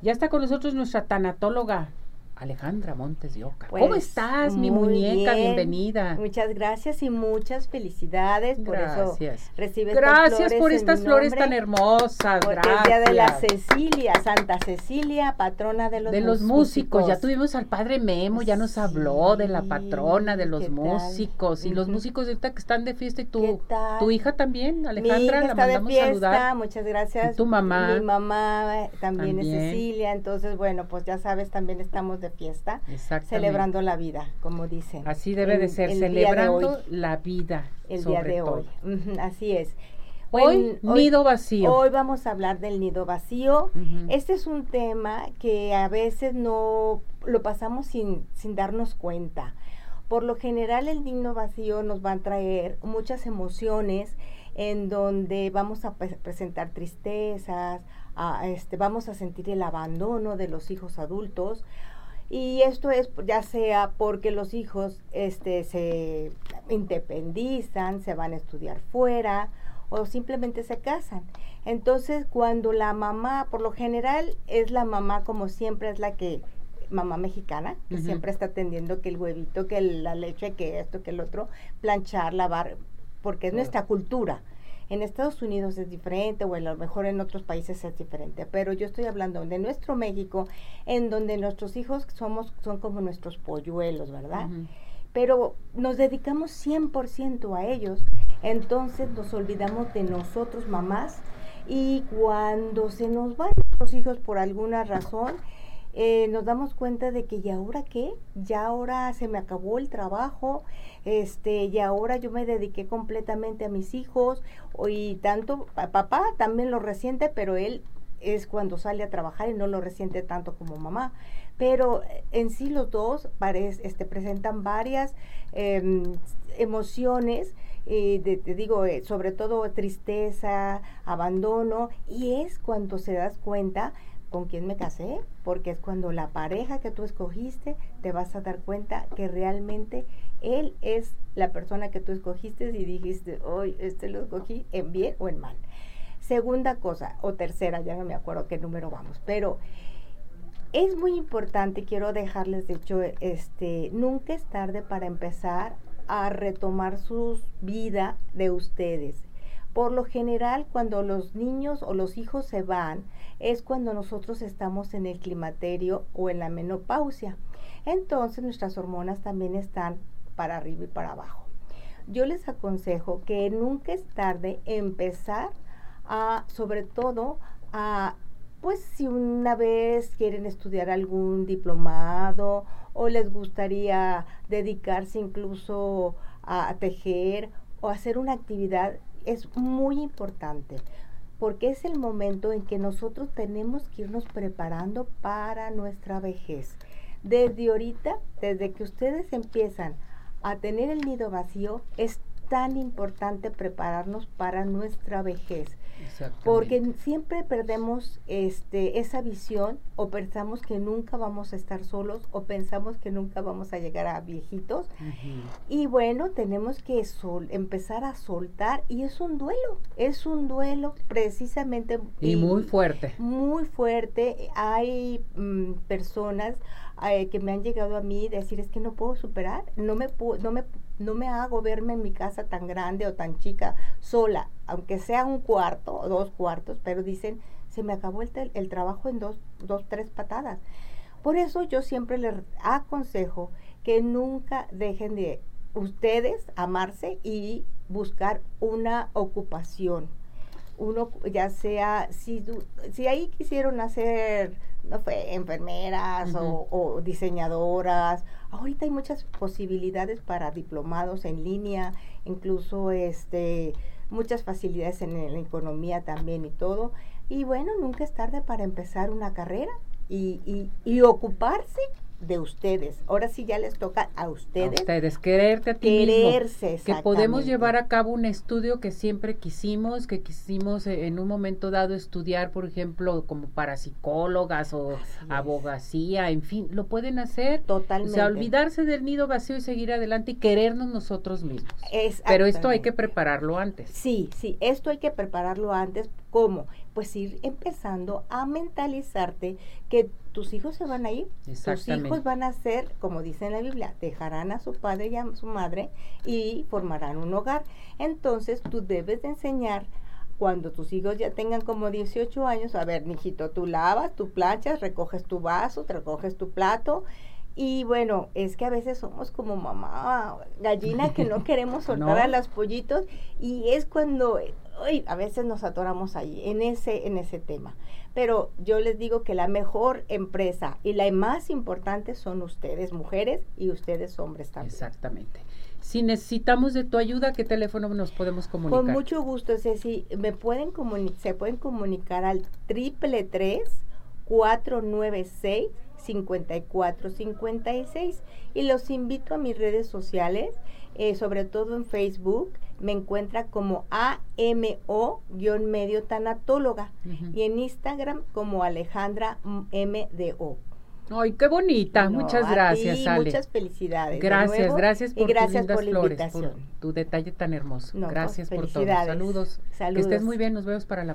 Ya está con nosotros nuestra tanatóloga, Alejandra Montes de Oca. ¿Cómo Pues, estás, mi muñeca? bien. Bienvenida. Muchas gracias y muchas felicidades. Por eso Gracias. recibe estas Gracias flores por estas mi flores tan hermosas. Porque Gracias. es día de la Cecilia, Santa Cecilia, patrona de los de los músicos, ya tuvimos al padre Memo, ya nos Sí, habló de la patrona de los músicos y los músicos ahorita que están de fiesta y ¿Qué tu, hija también, Mi Alejandra, hija la está de mandamos fiesta, saludar. muchas gracias. Y tu mamá. Mi mamá eh, también, También. es Cecilia, entonces bueno, pues ya sabes, también estamos de fiesta, celebrando la vida, como dicen. Así debe de ser, de celebrando hoy, la vida. el sobre día de todo. hoy. Así es. Hoy, nido vacío. Hoy vamos a hablar del nido vacío. Este es un tema que a veces no lo pasamos sin, sin darnos cuenta. Por lo general el nido vacío nos va a traer muchas emociones en donde vamos a pre- presentar tristezas, a, este, vamos a sentir el abandono de los hijos adultos. Y esto es ya sea porque los hijos este, se independizan, se van a estudiar fuera o simplemente se casan. Entonces, cuando la mamá, por lo general, es la mamá como siempre es la que, mamá mexicana, que siempre está atendiendo que el huevito, que la leche, que esto, que el otro, planchar, lavar, porque es nuestra cultura. En Estados Unidos es diferente, o a lo mejor en otros países es diferente, pero yo estoy hablando de nuestro México, en donde nuestros hijos somos, son como nuestros polluelos, ¿verdad? Pero nos dedicamos 100% a ellos, entonces nos olvidamos de nosotros mamás y cuando se nos van los hijos por alguna razón, eh, nos damos cuenta de que ¿y ahora qué? Ya ahora se me acabó el trabajo, este, y ahora yo me dediqué completamente a mis hijos, y tanto, pa- papá también lo resiente, pero él es cuando sale a trabajar y no lo resiente tanto como mamá. Pero eh, en sí los dos este, presentan varias em, emociones, de- te digo, eh, sobre todo tristeza, abandono, y es cuando se das cuenta con quién me casé, porque es cuando la pareja que tú escogiste te vas a dar cuenta que realmente él es la persona que tú escogiste y dijiste, hoy este lo escogí en bien o en mal. Segunda cosa, o tercera, ya no me acuerdo qué número vamos, pero es muy importante, quiero dejarles de hecho, este, nunca es tarde para empezar a retomar su vida de ustedes. Por lo general, cuando los niños o los hijos se van, es cuando nosotros estamos en el climaterio o en la menopausia. Entonces nuestras hormonas también están para arriba y para abajo. Yo les aconsejo que nunca es tarde empezar a, sobre todo, a pues si una vez quieren estudiar algún diplomado o les gustaría dedicarse incluso a, a tejer o hacer una actividad, es muy importante porque es el momento en que nosotros tenemos que irnos preparando para nuestra vejez. Desde ahorita, desde que ustedes empiezan a tener el nido vacío, es tan importante prepararnos para nuestra vejez. Porque siempre perdemos este, esa visión o pensamos que nunca vamos a estar solos o pensamos que nunca vamos a llegar a viejitos. Y bueno, tenemos que sol- empezar a soltar y es un duelo, es un duelo precisamente. Y muy fuerte. Muy fuerte. Hay mm, personas eh, que me han llegado a mí decir es que no puedo superar, no me, no me no me hago verme en mi casa tan grande o tan chica sola, aunque sea un cuarto o dos cuartos, pero dicen, se me acabó el, el trabajo en dos, dos, tres patadas. Por eso yo siempre les aconsejo que nunca dejen de ustedes amarse y buscar una ocupación. Uno, ya sea, si, si ahí quisieron hacer, no sé, enfermeras o, o diseñadoras, ahorita hay muchas posibilidades para diplomados en línea, incluso este, muchas facilidades en, la economía también y todo. Y bueno, nunca es tarde para empezar una carrera y, y, y ocuparse de ustedes. Ahora sí ya les toca a A ustedes, ustedes, quererte a ti mismo. quererse. que podemos llevar a cabo un estudio que siempre quisimos, que quisimos eh, en un momento dado estudiar, por ejemplo, como para psicólogas o Así es. abogacía, en fin, lo pueden hacer. O Totalmente. sea, olvidarse del nido vacío y seguir adelante y querernos nosotros mismos. Pero esto hay que prepararlo antes. Sí, sí, esto hay que prepararlo antes. ¿Cómo? Pues ir empezando a mentalizarte que tus hijos se van a ir, tus hijos van a ser, como dice en la Biblia, dejarán a su padre y a su madre y formarán un hogar. Entonces tú debes de enseñar cuando tus hijos ya tengan como 18 años, a ver, mijito, tú lavas, tú planchas, recoges tu vaso, recoges tu plato. Y bueno, es que a veces somos como mamá gallina que no queremos soltar a los pollitos y es cuando a veces nos atoramos ahí en ese en ese tema. Pero yo les digo que la mejor empresa y la más importante son ustedes mujeres y ustedes hombres también. Exactamente. Si necesitamos de tu ayuda, ¿qué teléfono nos podemos comunicar? Con mucho gusto, Ceci. Me pueden se pueden comunicar al triple tres 496 5456 y los invito a mis redes sociales, eh, sobre todo en Facebook, me encuentra como AMO-medio tanatóloga y en Instagram como Alejandra MDO. Ay, qué bonita. Muchas gracias, Ale. Muchas felicidades. Gracias, gracias por gracias tus lindas flores, por tu detalle tan hermoso. gracias por todo. Saludos. Saludos. Que estés muy bien. Nos vemos para la